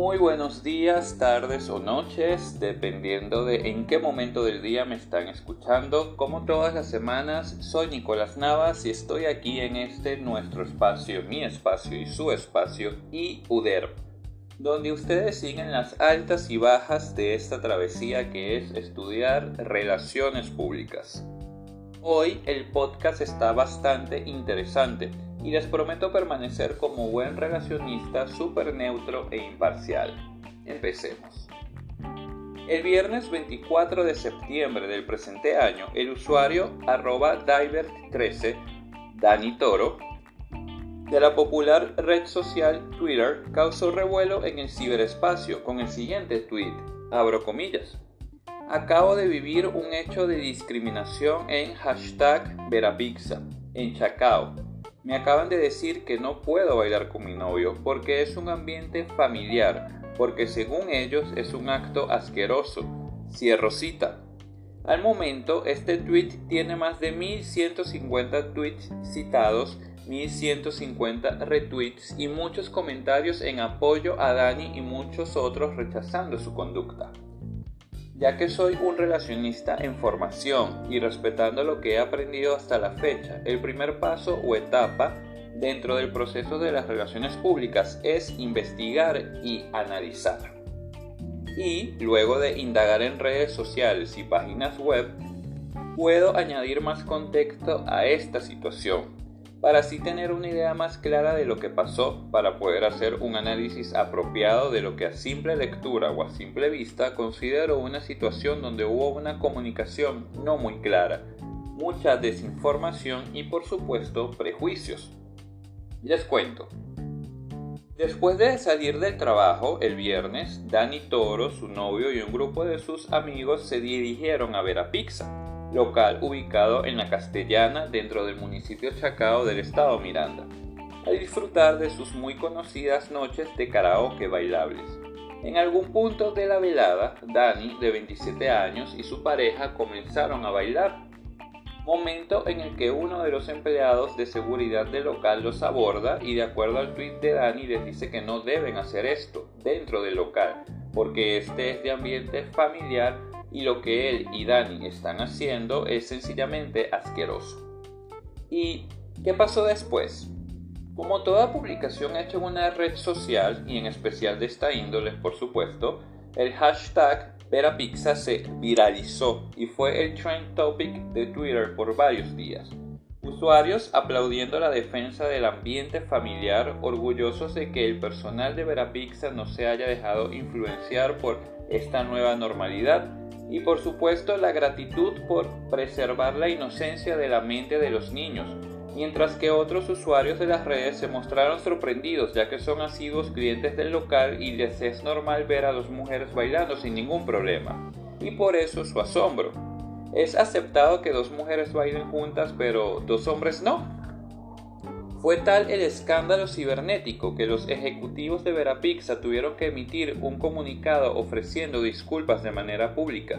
Muy buenos días, tardes o noches, dependiendo de en qué momento del día me están escuchando. Como todas las semanas, soy Nicolás Navas y estoy aquí en este nuestro espacio, mi espacio y su espacio, y UDER, donde ustedes siguen las altas y bajas de esta travesía que es estudiar relaciones públicas. Hoy el podcast está bastante interesante y les prometo permanecer como buen relacionista súper neutro e imparcial. Empecemos. El viernes 24 de septiembre del presente año, el usuario arroba divert13, Dani Toro, de la popular red social Twitter, causó revuelo en el ciberespacio con el siguiente tweet, abro comillas. Acabo de vivir un hecho de discriminación en hashtag Verapizza, en Chacao, me acaban de decir que no puedo bailar con mi novio porque es un ambiente familiar, porque según ellos es un acto asqueroso. Cierro cita. Al momento, este tweet tiene más de 1150 tweets citados, 1150 retweets y muchos comentarios en apoyo a Dani y muchos otros rechazando su conducta ya que soy un relacionista en formación y respetando lo que he aprendido hasta la fecha, el primer paso o etapa dentro del proceso de las relaciones públicas es investigar y analizar. Y luego de indagar en redes sociales y páginas web, puedo añadir más contexto a esta situación para así tener una idea más clara de lo que pasó, para poder hacer un análisis apropiado de lo que a simple lectura o a simple vista considero una situación donde hubo una comunicación no muy clara, mucha desinformación y por supuesto prejuicios. Les cuento. Después de salir del trabajo el viernes, Dani Toro, su novio y un grupo de sus amigos se dirigieron a ver a Pizza local ubicado en la Castellana dentro del municipio Chacao del estado Miranda, a disfrutar de sus muy conocidas noches de karaoke bailables. En algún punto de la velada, Dani, de 27 años, y su pareja comenzaron a bailar, momento en el que uno de los empleados de seguridad del local los aborda y de acuerdo al tweet de Dani les dice que no deben hacer esto dentro del local, porque este es de ambiente familiar y lo que él y Dani están haciendo es sencillamente asqueroso. ¿Y qué pasó después? Como toda publicación hecha en una red social, y en especial de esta índole, por supuesto, el hashtag Verapizza se viralizó y fue el trend topic de Twitter por varios días. Usuarios aplaudiendo la defensa del ambiente familiar, orgullosos de que el personal de Verapizza no se haya dejado influenciar por esta nueva normalidad y por supuesto la gratitud por preservar la inocencia de la mente de los niños, mientras que otros usuarios de las redes se mostraron sorprendidos ya que son asiduos clientes del local y les es normal ver a dos mujeres bailando sin ningún problema, y por eso su asombro. Es aceptado que dos mujeres bailen juntas pero dos hombres no. Fue tal el escándalo cibernético que los ejecutivos de Verapizza tuvieron que emitir un comunicado ofreciendo disculpas de manera pública,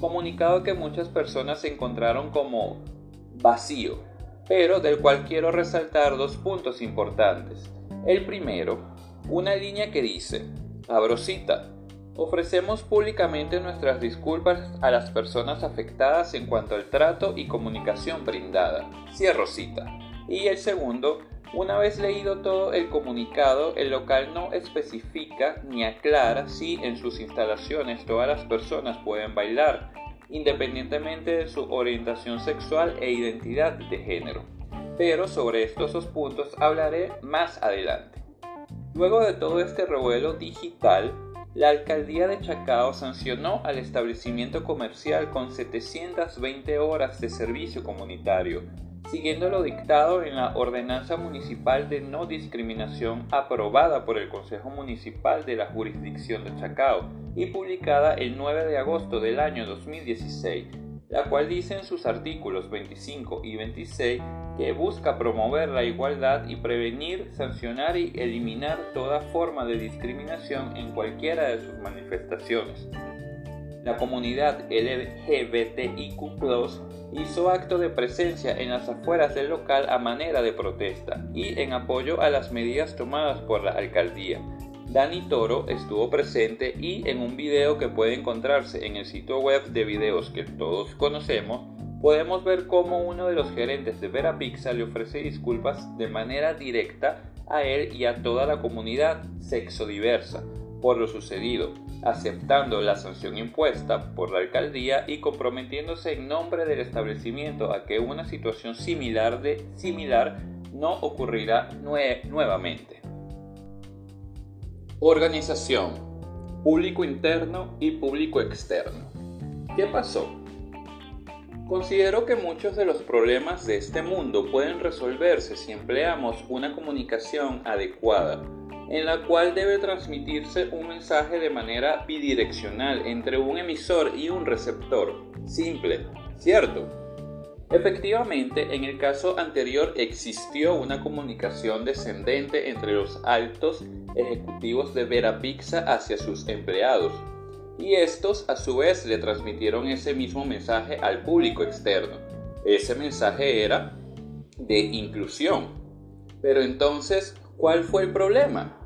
comunicado que muchas personas encontraron como vacío, pero del cual quiero resaltar dos puntos importantes. El primero, una línea que dice, abro ofrecemos públicamente nuestras disculpas a las personas afectadas en cuanto al trato y comunicación brindada. Cierro cita. Y el segundo, una vez leído todo el comunicado, el local no especifica ni aclara si en sus instalaciones todas las personas pueden bailar, independientemente de su orientación sexual e identidad de género. Pero sobre estos dos puntos hablaré más adelante. Luego de todo este revuelo digital, la alcaldía de Chacao sancionó al establecimiento comercial con 720 horas de servicio comunitario, siguiendo lo dictado en la Ordenanza Municipal de No Discriminación aprobada por el Consejo Municipal de la Jurisdicción de Chacao y publicada el 9 de agosto del año 2016, la cual dice en sus artículos 25 y 26 que busca promover la igualdad y prevenir, sancionar y eliminar toda forma de discriminación en cualquiera de sus manifestaciones. La comunidad LGBTIQ hizo acto de presencia en las afueras del local a manera de protesta y en apoyo a las medidas tomadas por la alcaldía, Dani Toro estuvo presente y en un video que puede encontrarse en el sitio web de videos que todos conocemos, podemos ver cómo uno de los gerentes de Verapizza le ofrece disculpas de manera directa a él y a toda la comunidad sexodiversa por lo sucedido, aceptando la sanción impuesta por la alcaldía y comprometiéndose en nombre del establecimiento a que una situación similar, de, similar no ocurrirá nuevamente. Organización, público interno y público externo. ¿Qué pasó? Considero que muchos de los problemas de este mundo pueden resolverse si empleamos una comunicación adecuada, en la cual debe transmitirse un mensaje de manera bidireccional entre un emisor y un receptor. Simple, ¿cierto? Efectivamente, en el caso anterior existió una comunicación descendente entre los altos ejecutivos de Verapizza hacia sus empleados, y estos a su vez le transmitieron ese mismo mensaje al público externo. Ese mensaje era de inclusión. Pero entonces, ¿cuál fue el problema?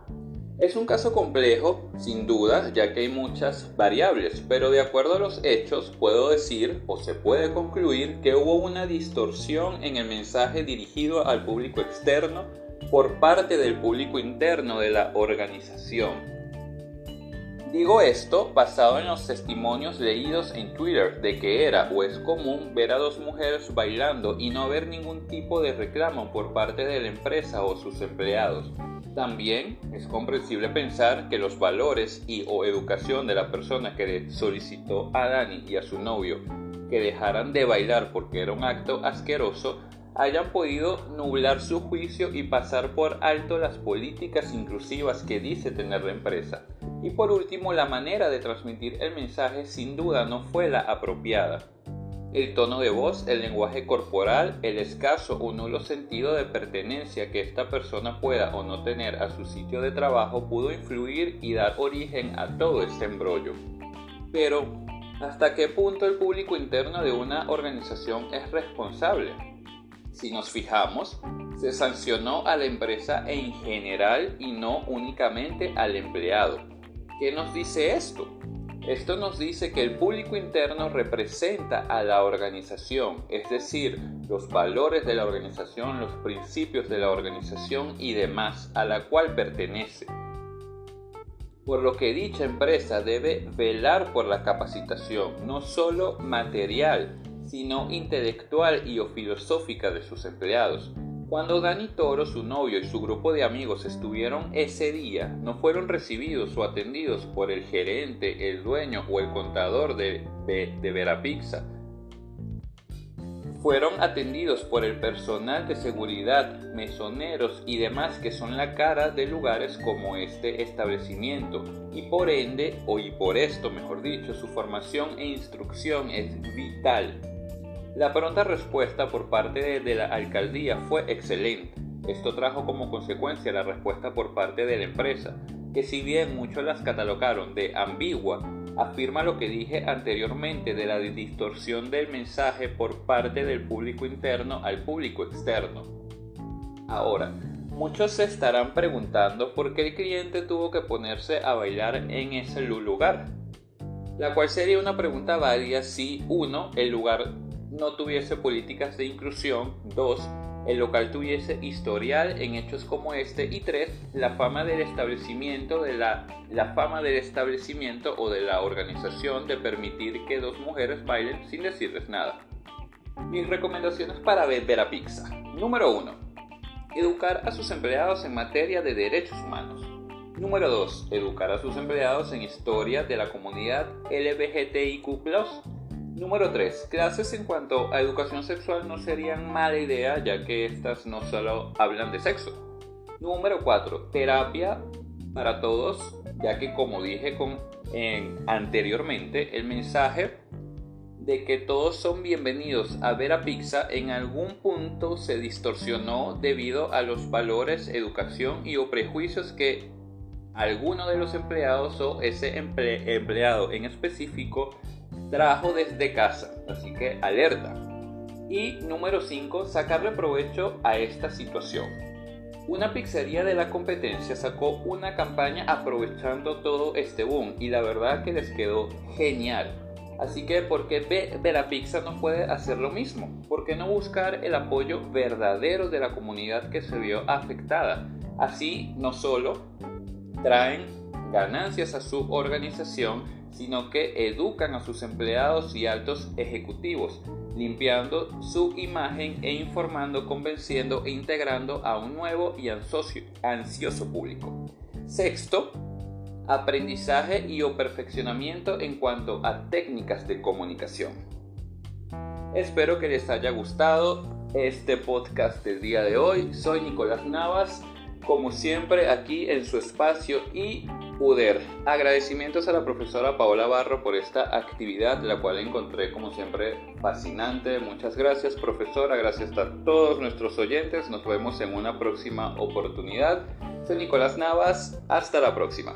Es un caso complejo, sin duda, ya que hay muchas variables, pero de acuerdo a los hechos puedo decir o se puede concluir que hubo una distorsión en el mensaje dirigido al público externo por parte del público interno de la organización. Digo esto basado en los testimonios leídos en Twitter de que era o es común ver a dos mujeres bailando y no ver ningún tipo de reclamo por parte de la empresa o sus empleados. También es comprensible pensar que los valores y o educación de la persona que le solicitó a Dani y a su novio que dejaran de bailar porque era un acto asqueroso hayan podido nublar su juicio y pasar por alto las políticas inclusivas que dice tener la empresa. Y por último, la manera de transmitir el mensaje sin duda no fue la apropiada el tono de voz, el lenguaje corporal, el escaso o nulo sentido de pertenencia que esta persona pueda o no tener a su sitio de trabajo pudo influir y dar origen a todo este embrollo. Pero, ¿hasta qué punto el público interno de una organización es responsable? Si nos fijamos, se sancionó a la empresa en general y no únicamente al empleado. ¿Qué nos dice esto? Esto nos dice que el público interno representa a la organización, es decir, los valores de la organización, los principios de la organización y demás a la cual pertenece. Por lo que dicha empresa debe velar por la capacitación, no solo material, sino intelectual y o filosófica de sus empleados, cuando Dani Toro, su novio y su grupo de amigos estuvieron ese día, no fueron recibidos o atendidos por el gerente, el dueño o el contador de, de, de. Fueron atendidos por el personal de seguridad, mesoneros y demás que son la cara de lugares como este establecimiento y por ende, o y por esto mejor dicho, su formación e instrucción es vital la pronta respuesta por parte de, la alcaldía fue excelente. Esto trajo como consecuencia la respuesta por parte de la empresa, que si bien muchos las catalogaron de ambigua, afirma lo que dije anteriormente de la distorsión del mensaje por parte del público interno al público externo. Ahora, muchos se estarán preguntando por qué el cliente tuvo que ponerse a bailar en ese lugar, la cual sería una pregunta válida si uno, el lugar no tuviese políticas de inclusión, 2. El local tuviese historial en hechos como este y 3. La fama del establecimiento de la, fama del establecimiento o de la organización de permitir que dos mujeres bailen sin decirles nada. Mis recomendaciones para ver a Pizza. Número 1. Educar a sus empleados en materia de derechos humanos. Número 2. Educar a sus empleados en historia de la comunidad LGBTIQ Número 3. Clases en cuanto a educación sexual no serían mala idea ya que estas no solo hablan de sexo. Número 4. Terapia para todos ya que como dije con, anteriormente el mensaje de que todos son bienvenidos a ver a Pizza en algún punto se distorsionó debido a los valores, educación y o prejuicios que alguno de los empleados o ese empleado en específico trabajo desde casa, así que alerta. Y número 5, sacarle provecho a esta situación. Una pizzería de la competencia sacó una campaña aprovechando todo este boom y la verdad que les quedó genial. Así que, ¿por qué Verapizza no puede hacer lo mismo? ¿Por qué no buscar el apoyo verdadero de la comunidad que se vio afectada? Así, no solo traen ganancias a su organización, sino que educan a sus empleados y altos ejecutivos, limpiando su imagen e informando, convenciendo e integrando a un nuevo y ansioso público. Sexto, aprendizaje y o perfeccionamiento en cuanto a técnicas de comunicación. Espero que les haya gustado este podcast del día de hoy. Soy Nicolás Navas, como siempre aquí en su espacio y UDER. Agradecimientos a la profesora Paola Barro por esta actividad, la cual encontré como siempre fascinante. Muchas gracias profesora, gracias a todos nuestros oyentes. Nos vemos en una próxima oportunidad. Soy Nicolás Navas, hasta la próxima.